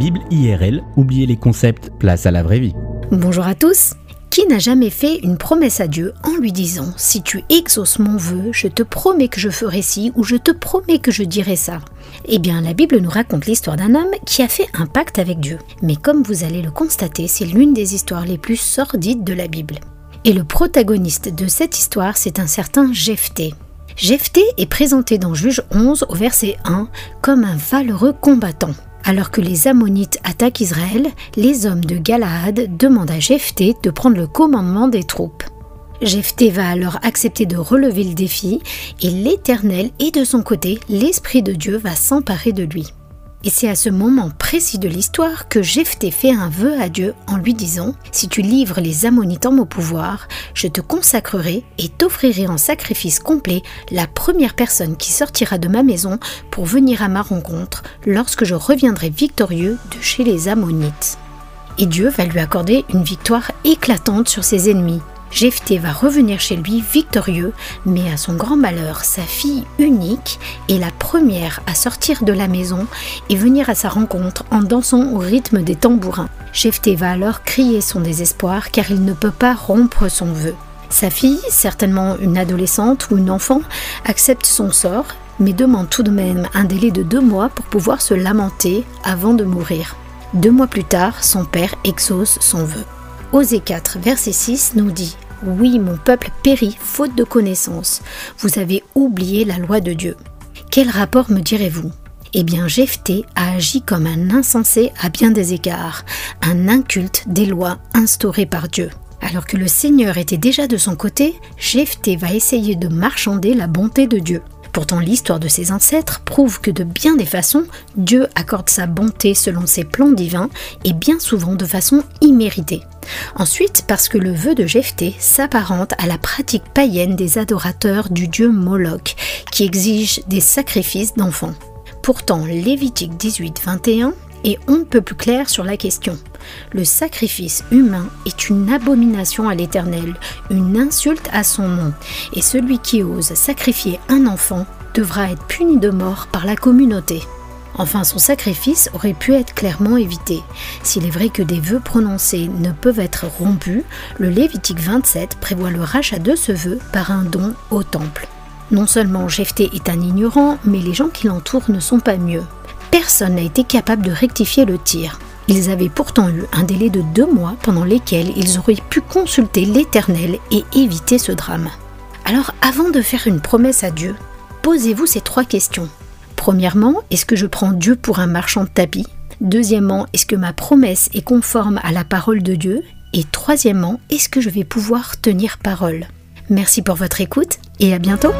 Bible IRL, oubliez les concepts, place à la vraie vie. Bonjour à tous qui n'a jamais fait une promesse à Dieu en lui disant Si tu exauces mon vœu, je te promets que je ferai ci ou je te promets que je dirai ça Eh bien, la Bible nous raconte l'histoire d'un homme qui a fait un pacte avec Dieu. Mais comme vous allez le constater, c'est l'une des histoires les plus sordides de la Bible. Et le protagoniste de cette histoire, c'est un certain Jephthé. Jephthé est présenté dans Juge 11 au verset 1 comme un valeureux combattant. Alors que les Ammonites attaquent Israël, les hommes de Galaad demandent à Jephthé de prendre le commandement des troupes. Jephthé va alors accepter de relever le défi et l'Éternel et de son côté, l'Esprit de Dieu va s'emparer de lui. Et c'est à ce moment précis de l'histoire que Jephthé fait un vœu à Dieu en lui disant Si tu livres les Ammonites en mon pouvoir, je te consacrerai et t'offrirai en sacrifice complet la première personne qui sortira de ma maison pour venir à ma rencontre lorsque je reviendrai victorieux de chez les Ammonites. Et Dieu va lui accorder une victoire éclatante sur ses ennemis. Jephthé va revenir chez lui victorieux, mais à son grand malheur, sa fille unique est la première à sortir de la maison et venir à sa rencontre en dansant au rythme des tambourins. Jephthé va alors crier son désespoir car il ne peut pas rompre son vœu. Sa fille, certainement une adolescente ou une enfant, accepte son sort, mais demande tout de même un délai de deux mois pour pouvoir se lamenter avant de mourir. Deux mois plus tard, son père exauce son vœu. Osée 4, verset 6 nous dit Oui, mon peuple périt faute de connaissance. Vous avez oublié la loi de Dieu. Quel rapport me direz-vous? Eh bien, Jephthé a agi comme un insensé à bien des égards, un inculte des lois instaurées par Dieu. Alors que le Seigneur était déjà de son côté, Jephthé va essayer de marchander la bonté de Dieu. Pourtant, l'histoire de ses ancêtres prouve que de bien des façons, Dieu accorde sa bonté selon ses plans divins et bien souvent de façon imméritée. Ensuite, parce que le vœu de Jephthé s'apparente à la pratique païenne des adorateurs du dieu Moloch, qui exige des sacrifices d'enfants. Pourtant, Lévitique 18-21 est on ne peut plus clair sur la question. Le sacrifice humain est une abomination à l'Éternel, une insulte à son nom, et celui qui ose sacrifier un enfant devra être puni de mort par la communauté. Enfin, son sacrifice aurait pu être clairement évité. S'il est vrai que des vœux prononcés ne peuvent être rompus, le Lévitique 27 prévoit le rachat de ce vœu par un don au temple. Non seulement Jephthé est un ignorant, mais les gens qui l'entourent ne sont pas mieux. Personne n'a été capable de rectifier le tir. Ils avaient pourtant eu un délai de deux mois pendant lesquels ils auraient pu consulter l'Éternel et éviter ce drame. Alors avant de faire une promesse à Dieu, posez-vous ces trois questions. Premièrement, est-ce que je prends Dieu pour un marchand de tapis? Deuxièmement, est-ce que ma promesse est conforme à la parole de Dieu? Et troisièmement, est-ce que je vais pouvoir tenir parole? Merci pour votre écoute et à bientôt